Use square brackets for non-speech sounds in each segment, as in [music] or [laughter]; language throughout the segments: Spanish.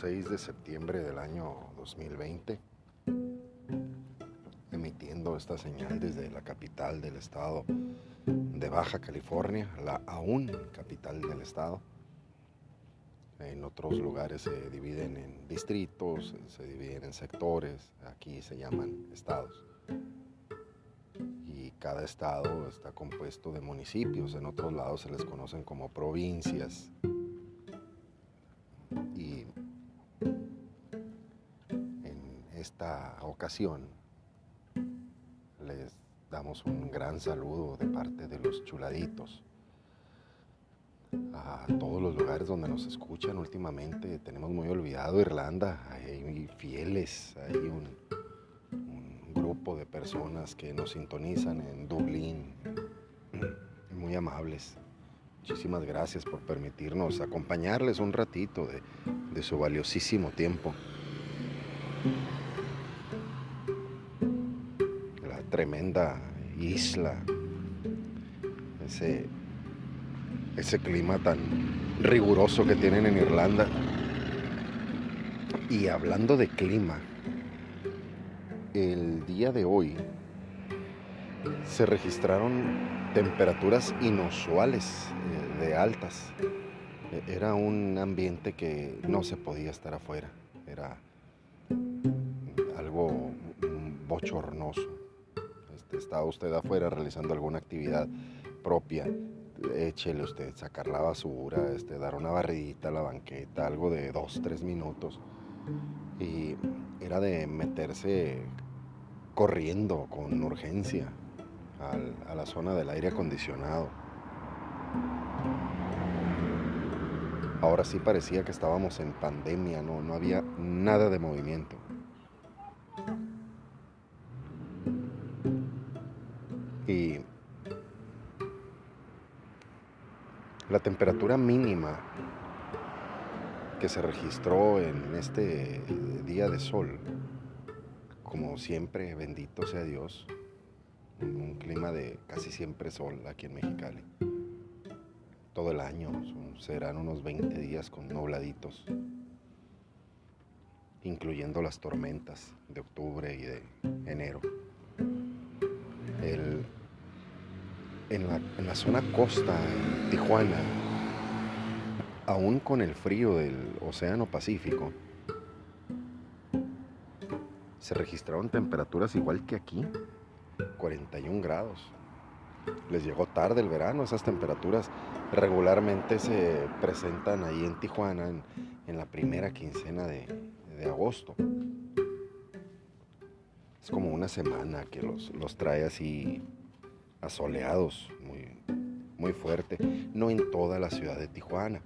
6 de septiembre del año 2020, emitiendo esta señal desde la capital del estado de Baja California, la aún capital del estado. En otros lugares se dividen en distritos, se dividen en sectores, aquí se llaman estados. Y cada estado está compuesto de municipios, en otros lados se les conocen como provincias. Ocasión les damos un gran saludo de parte de los chuladitos a todos los lugares donde nos escuchan últimamente. Tenemos muy olvidado Irlanda, hay fieles, hay un, grupo de personas que nos sintonizan en Dublín, muy amables. Muchísimas gracias por permitirnos acompañarles un ratito de su valiosísimo tiempo. Tremenda isla, ese ese clima tan riguroso que tienen en Irlanda. Y hablando de clima, el día de hoy se registraron temperaturas inusuales eh, de altas. E, era un ambiente que no se podía estar afuera. Era algo bochornoso. Estaba usted afuera realizando alguna actividad propia échele usted, sacar la basura, este, dar una barridita a la banqueta, algo de dos, tres minutos. Y era de meterse corriendo con urgencia a la zona del aire acondicionado. Ahora sí parecía que estábamos en pandemia, no, no había nada de movimiento. Y La temperatura mínima que se registró en este día de sol, como siempre, bendito sea Dios, un clima de casi siempre sol aquí en Mexicali. Todo el año serán unos 20 días con nubladitos, incluyendo las tormentas de octubre y de enero. El en la, zona costa, en Tijuana, aún con el frío del Océano Pacífico, se registraron temperaturas igual que aquí, 41 grados. Les llegó tarde el verano, esas temperaturas regularmente se presentan ahí en Tijuana en, la primera quincena de, agosto. Es como una semana que los, los trae así asoleados, muy, muy fuerte, no en toda la ciudad de Tijuana,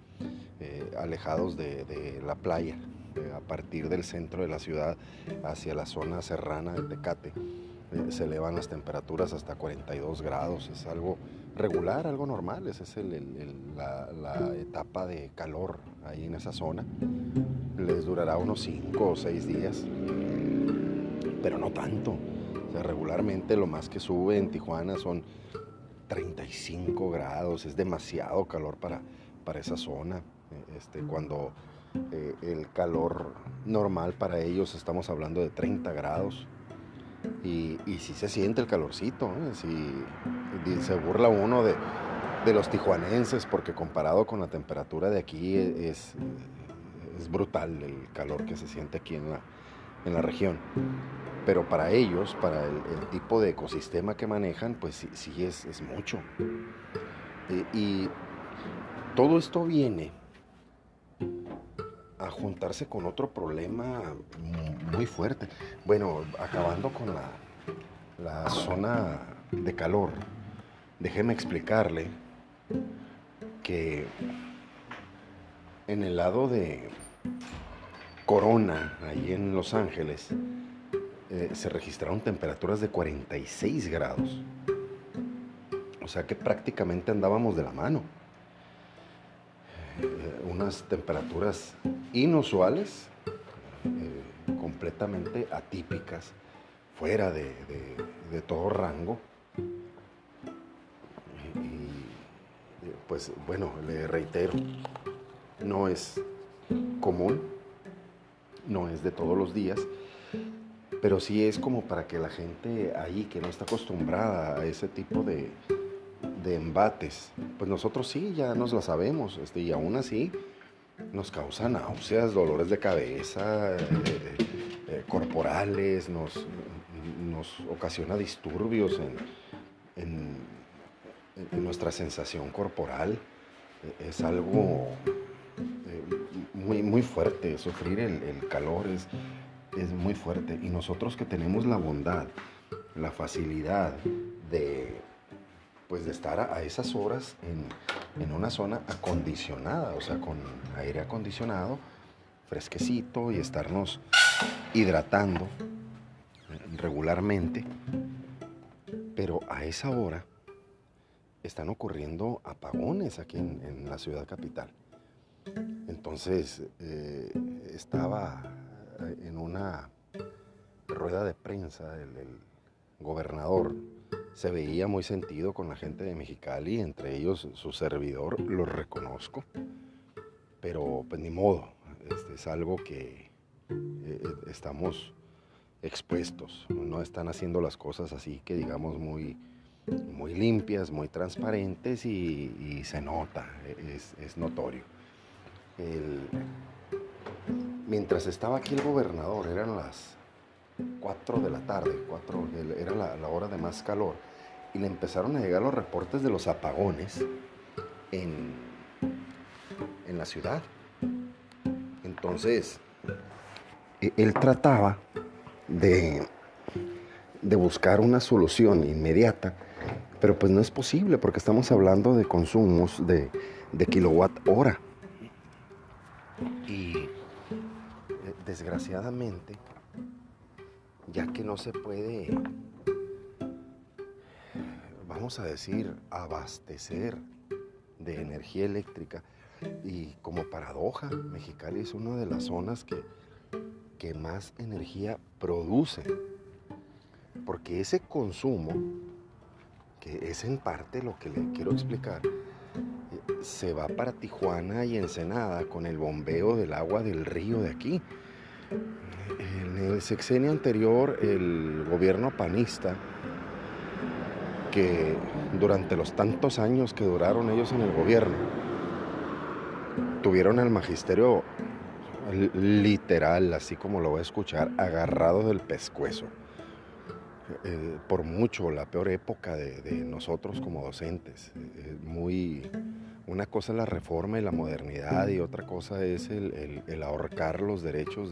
eh, alejados de, la playa, eh, a partir del centro de la ciudad hacia la zona serrana de Tecate. Eh, se elevan las temperaturas hasta 42 grados, es algo regular, algo normal, esa es la, la, etapa de calor ahí en esa zona. Les durará unos 5 o 6 días, pero no tanto regularmente lo más que sube en Tijuana son 35 grados, es demasiado calor para, para esa zona. Este, cuando eh, el calor normal para ellos estamos hablando de 30 grados. Y, y si se siente el calorcito, ¿eh? se burla uno de, los tijuanenses porque comparado con la temperatura de aquí es, es brutal el calor que se siente aquí en la, en la región pero para ellos, para el, tipo de ecosistema que manejan, pues sí, es, mucho. y todo esto viene a juntarse con otro problema muy fuerte. Bueno, acabando con la, la zona de calor, déjeme explicarle que en el lado de Corona, ahí en Los Ángeles, eh, se registraron temperaturas de 46 grados. O sea que prácticamente andábamos de la mano. Eh, unas temperaturas inusuales, eh, completamente atípicas, fuera de, todo rango. y pues bueno, le reitero, no es común no es de todos los días, pero sí es como para que la gente ahí que no está acostumbrada a ese tipo de, embates, pues nosotros sí, ya nos la sabemos, este, y aún así nos causa náuseas, dolores de cabeza, eh, eh, corporales, nos, nos, ocasiona disturbios en, nuestra sensación corporal. Es algo eh, muy, muy fuerte, sufrir el, calor es, es muy fuerte. Y nosotros que tenemos la bondad, la facilidad de, pues de estar a, esas horas en, en, una zona acondicionada, o sea, con aire acondicionado, fresquecito y estarnos hidratando regularmente, pero a esa hora están ocurriendo apagones aquí en, la ciudad capital. Entonces, eh, estaba en una rueda de prensa el, gobernador, se veía muy sentido con la gente de Mexicali, entre ellos su servidor, lo reconozco, pero pues ni modo, este es algo que eh, estamos expuestos, no están haciendo las cosas así que digamos muy, muy limpias, muy transparentes y, se nota, es, notorio. Mientras estaba aquí el gobernador, eran las 4 de la tarde, 4, era la, hora de más calor, y le empezaron a llegar los reportes de los apagones en, en la ciudad. Entonces, e, él trataba de, buscar una solución inmediata, pero pues no es posible porque estamos hablando de consumos de, de kilowatt hora. Desgraciadamente, ya que no se puede, vamos a decir, abastecer de energía eléctrica, y como paradoja, Mexicali es una de las zonas que que más energía produce. Porque ese consumo, que es en parte lo que le quiero explicar, eh, se va para Tijuana y Ensenada con el bombeo del agua del río de aquí. En el sexenio anterior, el gobierno panista, que durante los tantos años que duraron ellos en el gobierno, tuvieron el magisterio literal, así como lo voy a escuchar, agarrado del pescuezo. Eh, por mucho la peor época de, nosotros como docentes. Eh, muy, una cosa es la reforma y la modernidad y otra cosa es el, ahorcar los derechos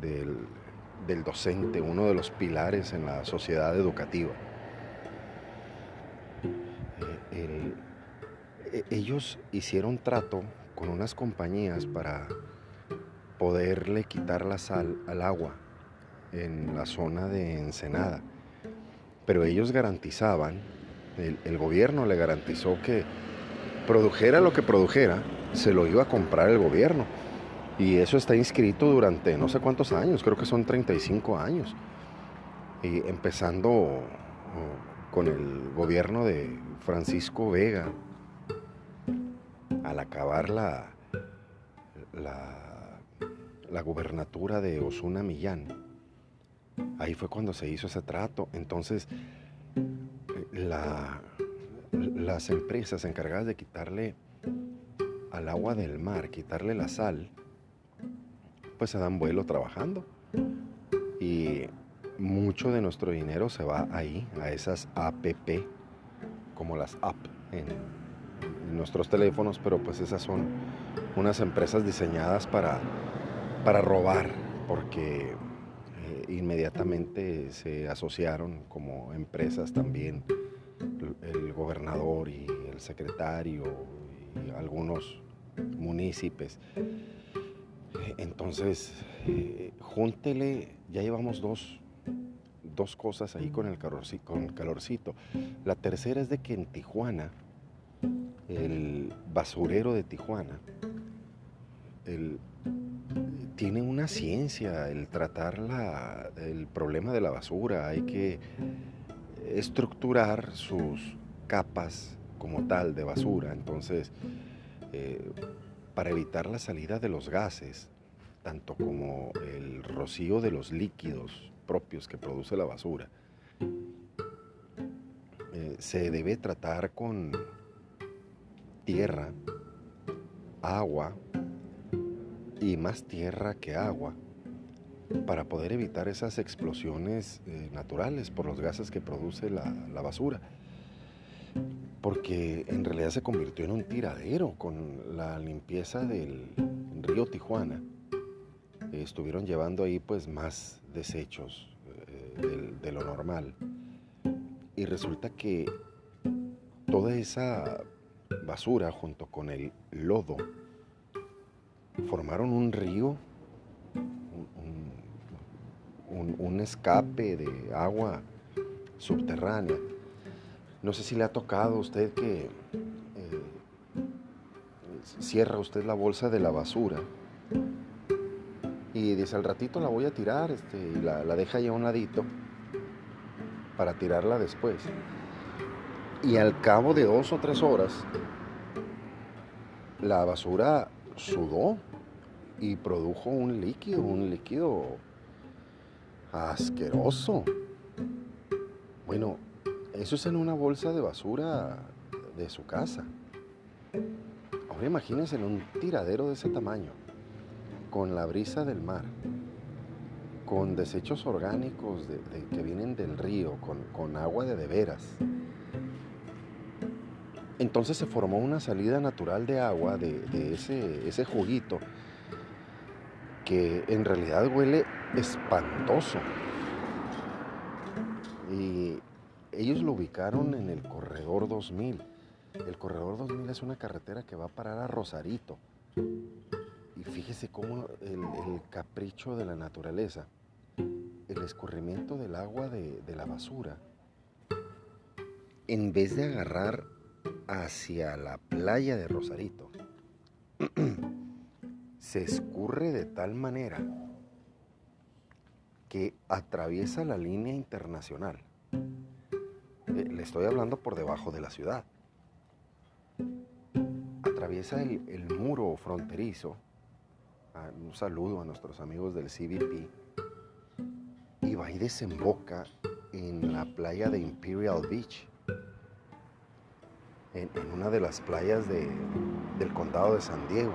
del, docente, uno de los pilares en la sociedad educativa. Eh, ellos hicieron trato con unas compañías para poderle quitar la sal al agua en la zona de Ensenada. Pero ellos garantizaban, el, gobierno le garantizó que produjera lo que produjera, se lo iba a comprar el gobierno. Y eso está inscrito durante no sé cuántos años, creo que son 35 años. Y empezando oh, con el gobierno de Francisco Vega, al acabar la, la la gubernatura de Osuna Millán. Ahí fue cuando se hizo ese trato. Entonces, las empresas encargadas de quitarle al agua del mar, quitarle la sal, pues se dan vuelo trabajando. Y mucho de nuestro dinero se va ahí, a esas APP, como las app en, nuestros teléfonos, pero pues esas son unas empresas diseñadas para para robar, porque eh, inmediatamente se asociaron como empresas también el, gobernador y el secretario y algunos municipios. Entonces, eh, júntele, ya llevamos dos, dos cosas ahí con el, calorcito, con el calorcito. La tercera es de que en Tijuana, el basurero de Tijuana, tiene una ciencia el tratar el problema de la basura. Hay que estructurar sus capas como tal de basura. Entonces, eh, para evitar la salida de los gases, tanto como el rocío de los líquidos propios que produce la basura, eh, se debe tratar con tierra, agua y más tierra que agua para poder evitar esas explosiones eh, naturales por los gases que produce la, basura. Porque en realidad se convirtió en un tiradero con la limpieza del río Tijuana. estuvieron llevando ahí pues más desechos eh, de lo normal. Y resulta que toda esa basura junto con el lodo formaron un río un, escape de agua subterránea. No sé si le ha tocado a usted que eh, cierra usted la bolsa de la basura y dice al ratito la voy a tirar este, y la, la deja ya a un ladito para tirarla después. Y al cabo de dos o tres horas, la basura sudó y produjo un líquido, un líquido Asqueroso. Bueno, eso es en una bolsa de basura de su casa. Ahora imagínense en un tiradero de ese tamaño, con la brisa del mar, con desechos orgánicos que vienen del río, con, agua de de veras. Entonces se formó una salida natural de agua de, ese, ese juguito que en realidad huele espantoso. Y ellos lo ubicaron en el Corredor 2000. El Corredor 2000 es una carretera que va a parar a Rosarito. Y fíjese cómo el, capricho de la naturaleza, el escurrimiento del agua de, de la basura, en vez de agarrar hacia la playa de Rosarito, [clears throat] se escurre de tal manera que atraviesa la línea internacional. Le estoy hablando por debajo de la ciudad. Atraviesa el, muro fronterizo. Un saludo a nuestros amigos del CBP. Y va y desemboca en la playa de Imperial Beach. En, una de las playas del condado de San Diego.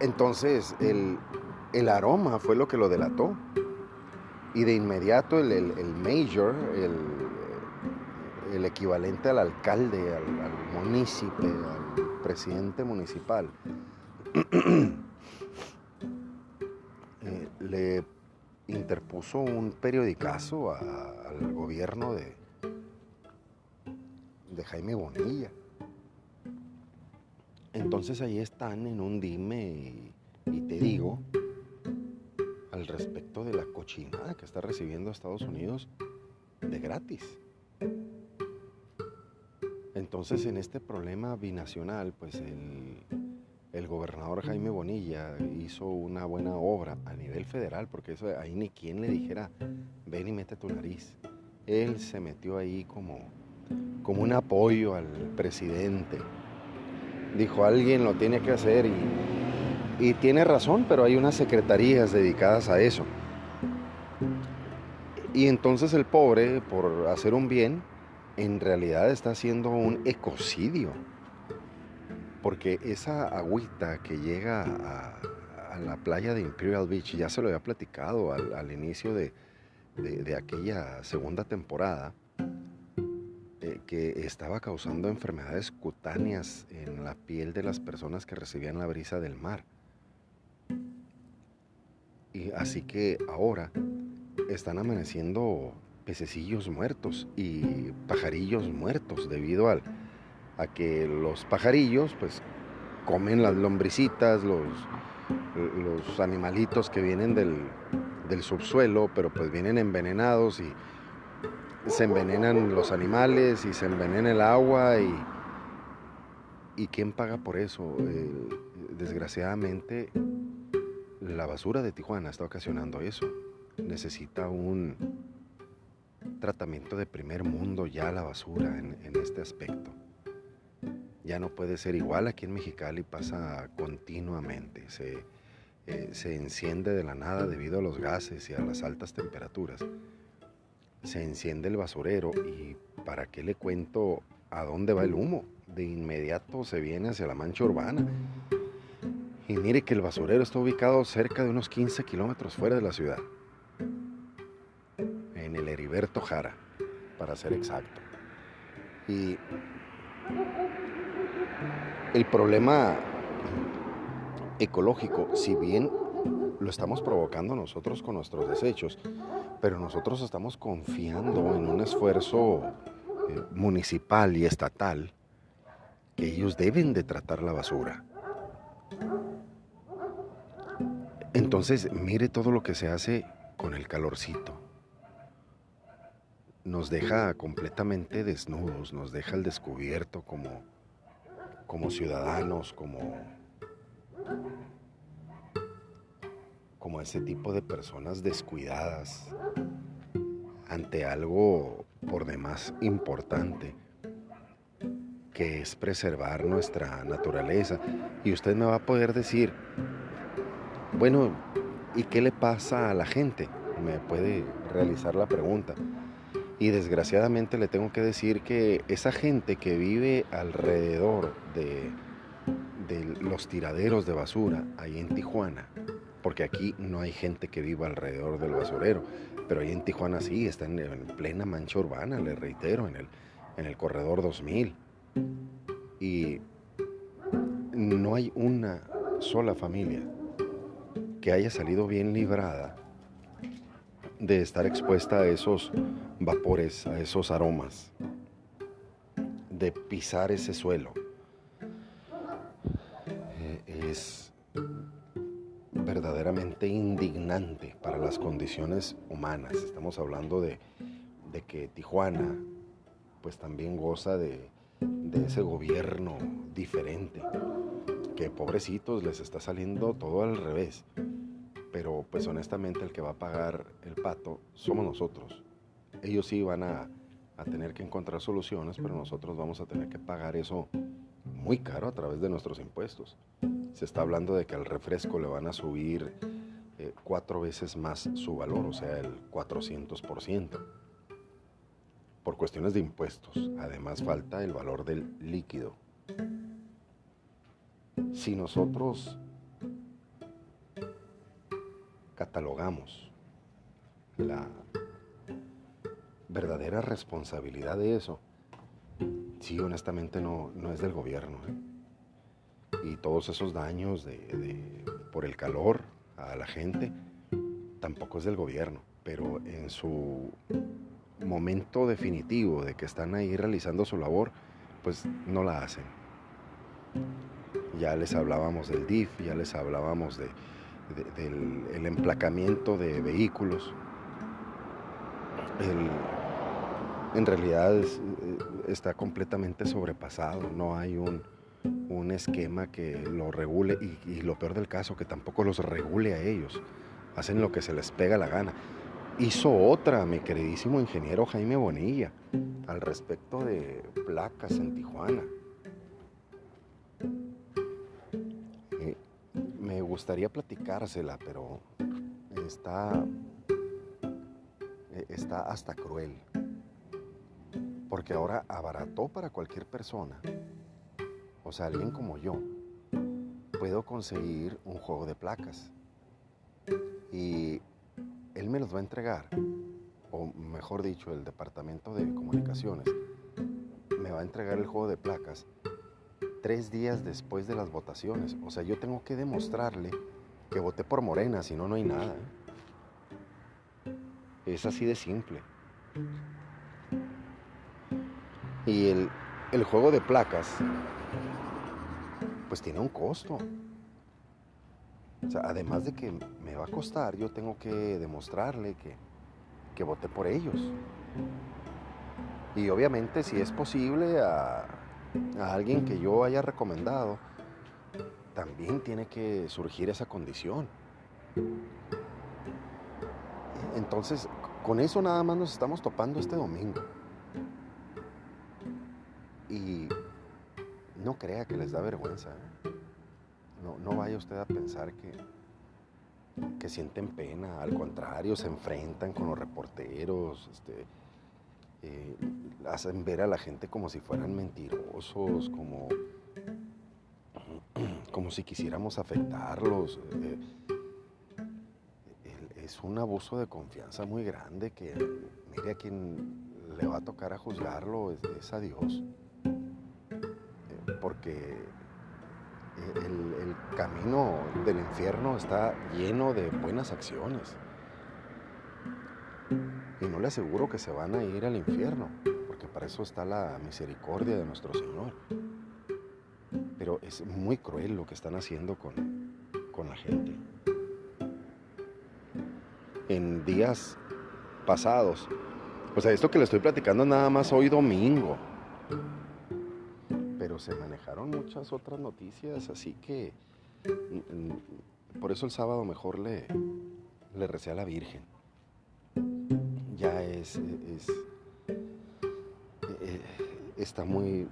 Entonces, el, aroma fue lo que lo delató. Y de inmediato el, el, mayor, el, equivalente al alcalde, al, al al presidente municipal, [clears throat] eh, le interpuso un periodicazo al gobierno de, de Jaime Bonilla. Entonces ahí están en un dime y, te digo respecto de la cochinada que está recibiendo Estados Unidos de gratis. Entonces en este problema binacional, pues el, el, gobernador Jaime Bonilla hizo una buena obra a nivel federal, porque eso ahí ni quien le dijera, ven y mete tu nariz. Él se metió ahí como, como un apoyo al presidente dijo alguien lo tiene que hacer y, tiene razón, pero hay unas secretarías dedicadas a eso. Y entonces el pobre, por hacer un bien, en realidad está haciendo un ecocidio. Porque esa agüita que llega a, la playa de Imperial Beach, ya se lo había platicado al, inicio de aquella segunda temporada, eh, que estaba causando enfermedades cutáneas en la piel de las personas que recibían la brisa del mar. Y así que ahora están amaneciendo pececillos muertos y pajarillos muertos debido al, a que los pajarillos pues comen las lombricitas, los, los animalitos que vienen del, del subsuelo, pero pues vienen envenenados y se envenenan los animales y se envenena el agua y, y ¿quién paga por eso? desgraciadamente la basura de Tijuana está ocasionando eso. Necesita un tratamiento de primer mundo ya la basura en, este aspecto. ya no puede ser igual. Aquí en Mexicali pasa continuamente. Se, eh, se enciende de la nada debido a los gases y a las altas temperaturas. Se enciende el basurero y ¿para qué le cuento a dónde va el humo? De inmediato se viene hacia la mancha urbana. Y mire que el basurero está ubicado cerca de unos 15 kilómetros fuera de la ciudad. En el Heriberto Jara, para ser exacto. Y el problema ecológico, si bien lo estamos provocando nosotros con nuestros desechos, pero nosotros estamos confiando en un esfuerzo eh, municipal y estatal que ellos deben de tratar la basura. Entonces, mire todo lo que se hace con el calorcito. Nos deja completamente desnudos, nos deja al descubierto como, como ciudadanos, como, como ese tipo de personas descuidadas ante algo por demás importante, que es preservar nuestra naturaleza. Y usted me va a poder decir, bueno, ¿y qué le pasa a la gente? Me puede realizar la pregunta. Y desgraciadamente le tengo que decir que esa gente que vive alrededor de, de los tiraderos de basura ahí en Tijuana, porque aquí no hay gente que viva alrededor del basurero, pero ahí en Tijuana sí, está en, plena mancha urbana, le reitero, en el, en el corredor 2000. Y no hay una sola familia que haya salido bien librada de estar expuesta a esos vapores, a esos aromas, de pisar ese suelo. Eh, es verdaderamente indignante para las condiciones humanas. Estamos hablando de, que Tijuana pues también goza de, de ese gobierno diferente, que pobrecitos les está saliendo todo al revés. Pero pues honestamente el que va a pagar el pato somos nosotros. Ellos sí van a, a tener que encontrar soluciones, pero nosotros vamos a tener que pagar eso muy caro a través de nuestros impuestos. Se está hablando de que al refresco le van a subir eh, cuatro veces más su valor, o sea, el 400%, por cuestiones de impuestos. Además falta el valor del líquido. Si nosotros catalogamos la verdadera responsabilidad de eso, sí, honestamente no, no es del gobierno. ¿eh? Y todos esos daños de, por el calor a la gente, tampoco es del gobierno. Pero en su momento definitivo de que están ahí realizando su labor, pues no la hacen. Ya les hablábamos del DIF, ya les hablábamos de, del emplacamiento de vehículos. en realidad es, está completamente sobrepasado, no hay un, esquema que lo regule y, lo peor del caso, que tampoco los regule a ellos, hacen lo que se les pega la gana. Hizo otra, mi queridísimo ingeniero Jaime Bonilla, al respecto de placas en Tijuana. Me gustaría platicársela, pero está, eh, está hasta cruel. Porque ahora abarató para cualquier persona, o sea, alguien como yo, puedo conseguir un juego de placas. Y él me los va a entregar, o mejor dicho, el departamento de comunicaciones me va a entregar el juego de placas tres días después de las votaciones. O sea, yo tengo que demostrarle que voté por Morena, si no, no hay nada. Es así de simple. Y el, juego de placas, pues tiene un costo. O sea, además de que me va a costar, yo tengo que demostrarle que, que voté por ellos. Y obviamente si es posible a, a, alguien que yo haya recomendado, también tiene que surgir esa condición. Entonces, con eso nada más nos estamos topando este domingo. Y no crea que les da vergüenza. ¿eh? No, no vaya usted a pensar que, que sienten pena, al contrario, se enfrentan con los reporteros, este, eh, hacen ver a la gente como si fueran mentirosos, como, [clears throat] como si quisiéramos afectarlos. Eh, es un abuso de confianza muy grande que, mire, a quien le va a tocar a juzgarlo es, a Dios. Eh, porque el, camino del infierno está lleno de buenas acciones. Y no le aseguro que se van a ir al infierno, porque para eso está la misericordia de nuestro Señor. Pero es muy cruel lo que están haciendo con, con la gente. En días pasados, o sea, esto que le estoy platicando nada más hoy domingo, pero se manejaron muchas otras noticias, así que mm, mm, por eso el sábado mejor le, le recé a la Virgen ya es, eh, está muy,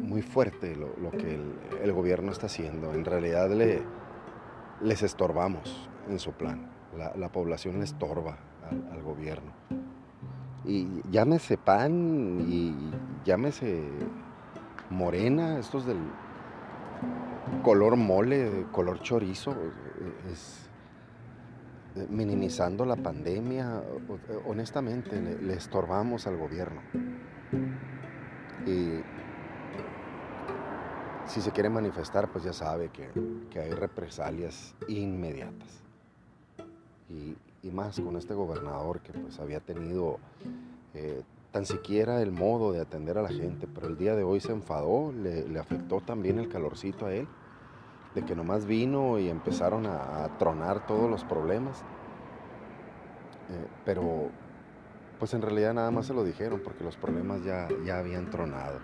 muy fuerte lo, que el, gobierno está haciendo. En realidad le, les estorbamos en su plan. La, población le estorba al, gobierno. Y llámese pan y llámese morena, estos del color mole, color chorizo, es, eh, minimizando la pandemia, honestamente le, estorbamos al gobierno. Y si se quiere manifestar, pues ya sabe que, hay represalias inmediatas. Y, más con este gobernador que pues había tenido eh, tan siquiera el modo de atender a la gente, pero el día de hoy se enfadó, le afectó también el calorcito a él de que nomás vino y empezaron a, tronar todos los problemas. Eh, pero pues en realidad nada más se lo dijeron porque los problemas ya, ya habían tronado.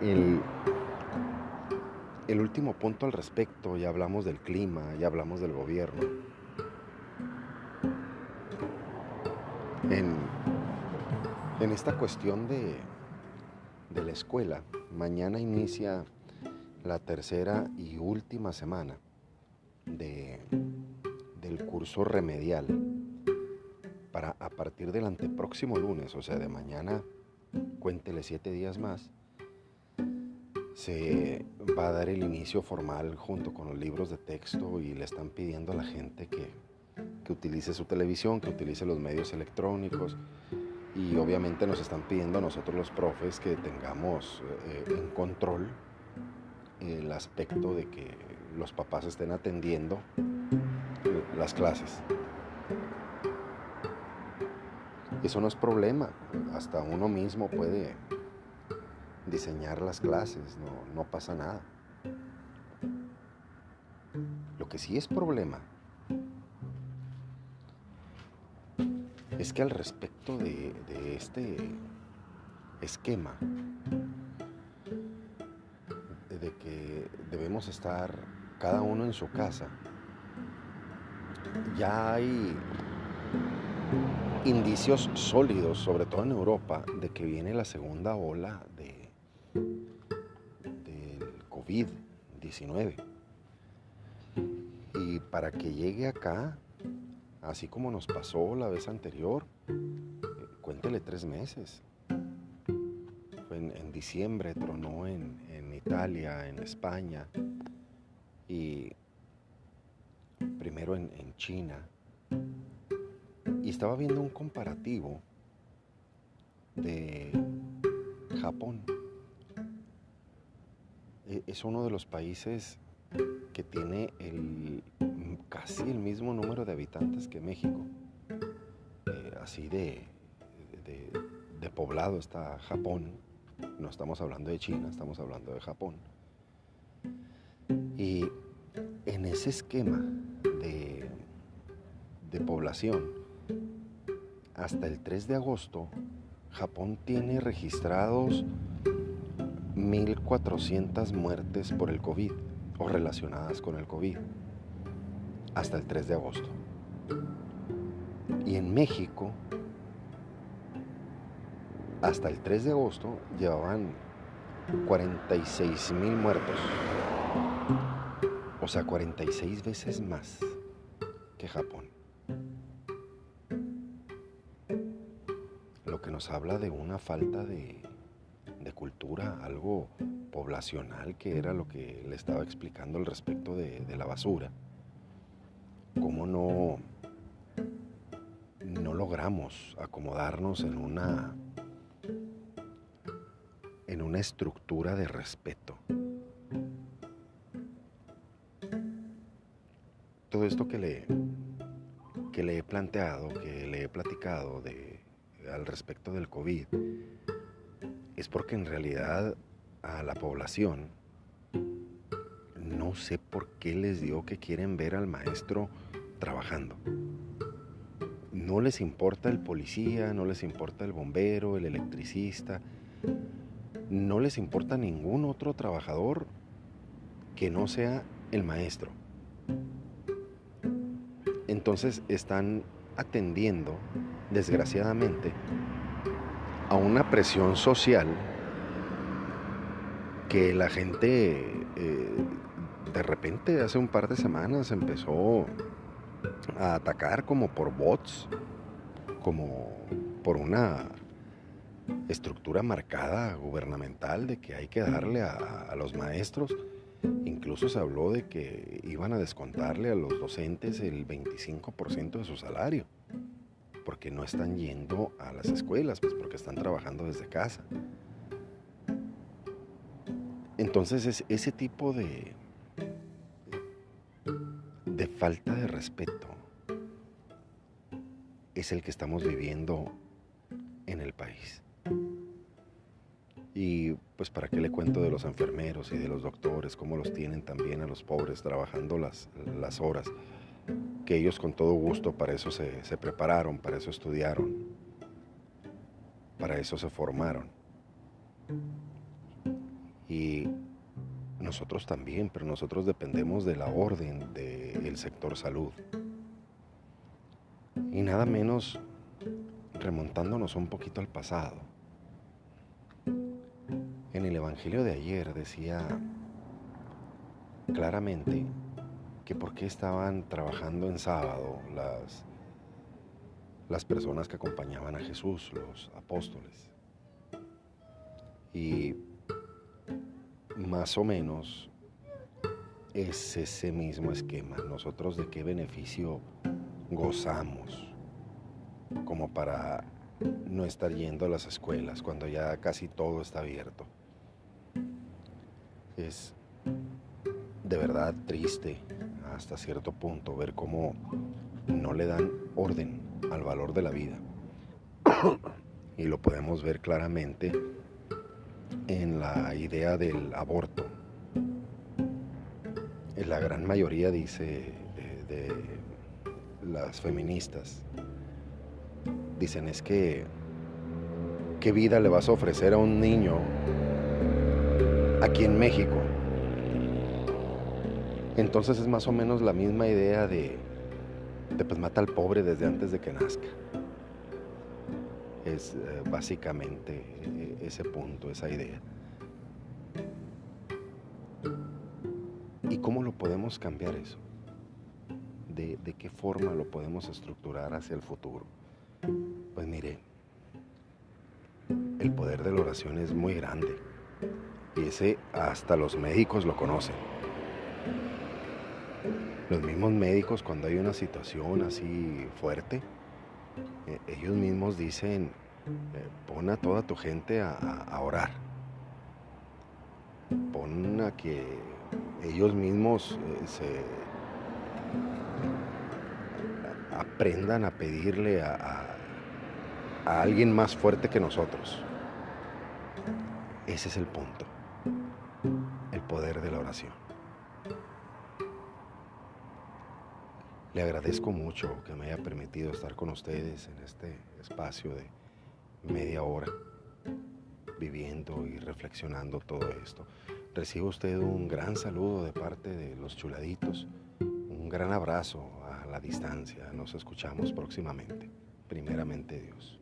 El, el último punto al respecto, ya hablamos del clima, ya hablamos del gobierno. En, en esta cuestión de, de la escuela, mañana inicia la tercera y última semana de, del curso remedial para a partir del antepróximo lunes, o sea, de mañana, cuéntele siete días más, se va a dar el inicio formal junto con los libros de texto y le están pidiendo a la gente que, que utilice su televisión, que utilice los medios electrónicos y obviamente nos están pidiendo a nosotros los profes que tengamos eh, en control el aspecto de que los papás estén atendiendo las clases. Eso no es problema, hasta uno mismo puede diseñar las clases, no, no pasa nada. Lo que sí es problema es que al respecto de, de este esquema de que debemos estar cada uno en su casa, ya hay indicios sólidos, sobre todo en Europa, de que viene la segunda ola de, del COVID-19. Y para que llegue acá, así como nos pasó la vez anterior, cuéntele tres meses. En, en diciembre tronó en, Italia, en España y primero en, China. Y estaba viendo un comparativo de Japón. E, es uno de los países que tiene el, casi el mismo número de habitantes que México. Eh, así de, de poblado está Japón no estamos hablando de China, estamos hablando de Japón. Y en ese esquema de, de población, hasta el 3 de agosto, Japón tiene registrados 1.400 muertes por el COVID o relacionadas con el COVID. Hasta el 3 de agosto. Y en México hasta el 3 de agosto llevaban 46 mil muertos. O sea, 46 veces más que Japón. Lo que nos habla de una falta de, cultura, algo poblacional, que era lo que le estaba explicando al respecto de, de la basura. Cómo no, no logramos acomodarnos en una en una estructura de respeto. Todo esto que le, que le he planteado, que le he platicado de, al respecto del COVID, es porque en realidad a la población no sé por qué les digo que quieren ver al maestro trabajando. No les importa el policía, no les importa el bombero, el electricista, no les importa ningún otro trabajador que no sea el maestro. Entonces están atendiendo, desgraciadamente, a una presión social que la gente eh, de repente hace un par de semanas empezó a atacar como por bots, como por una estructura marcada gubernamental de que hay que darle a, los maestros. Incluso se habló de que iban a descontarle a los docentes el 25% de su salario, porque no están yendo a las escuelas, pues porque están trabajando desde casa. Entonces es ese tipo de, de falta de respeto es el que estamos viviendo Y pues para qué le cuento de los enfermeros y de los doctores, cómo los tienen también a los pobres trabajando las, las horas, que ellos con todo gusto para eso se, se prepararon, para eso estudiaron, para eso se formaron. Y nosotros también, pero nosotros dependemos de la orden del sector salud. Y nada menos remontándonos un poquito al pasado. En el Evangelio de ayer decía claramente que por qué estaban trabajando en sábado las, las personas que acompañaban a Jesús, los apóstoles. Y más o menos es ese mismo esquema. Nosotros de qué beneficio gozamos como para no estar yendo a las escuelas cuando ya casi todo está abierto. Es de verdad triste hasta cierto punto ver cómo no le dan orden al valor de la vida. [coughs] y lo podemos ver claramente en la idea del aborto. La gran mayoría dice eh, de, las feministas, dicen es que qué vida le vas a ofrecer a un niño aquí en México. Entonces es más o menos la misma idea de, pues mata al pobre desde antes de que nazca es eh, básicamente eh, ese punto, esa idea. ¿Y cómo lo podemos cambiar eso? ¿De, ¿De, qué forma lo podemos estructurar hacia el futuro? Pues mire, el poder de la oración es muy grande y ese hasta los médicos lo conocen. Los mismos médicos cuando hay una situación así fuerte, eh, ellos mismos dicen, eh, pon a toda tu gente a, orar. Pon a que ellos mismos eh, se aprendan a pedirle a, a alguien más fuerte que nosotros. Ese es el punto. El poder de la oración. Le agradezco mucho que me haya permitido estar con ustedes en este espacio de media hora viviendo y reflexionando todo esto. Recibo usted un gran saludo de parte de los chuladitos, un gran abrazo a la distancia. Nos escuchamos próximamente. Primeramente Dios.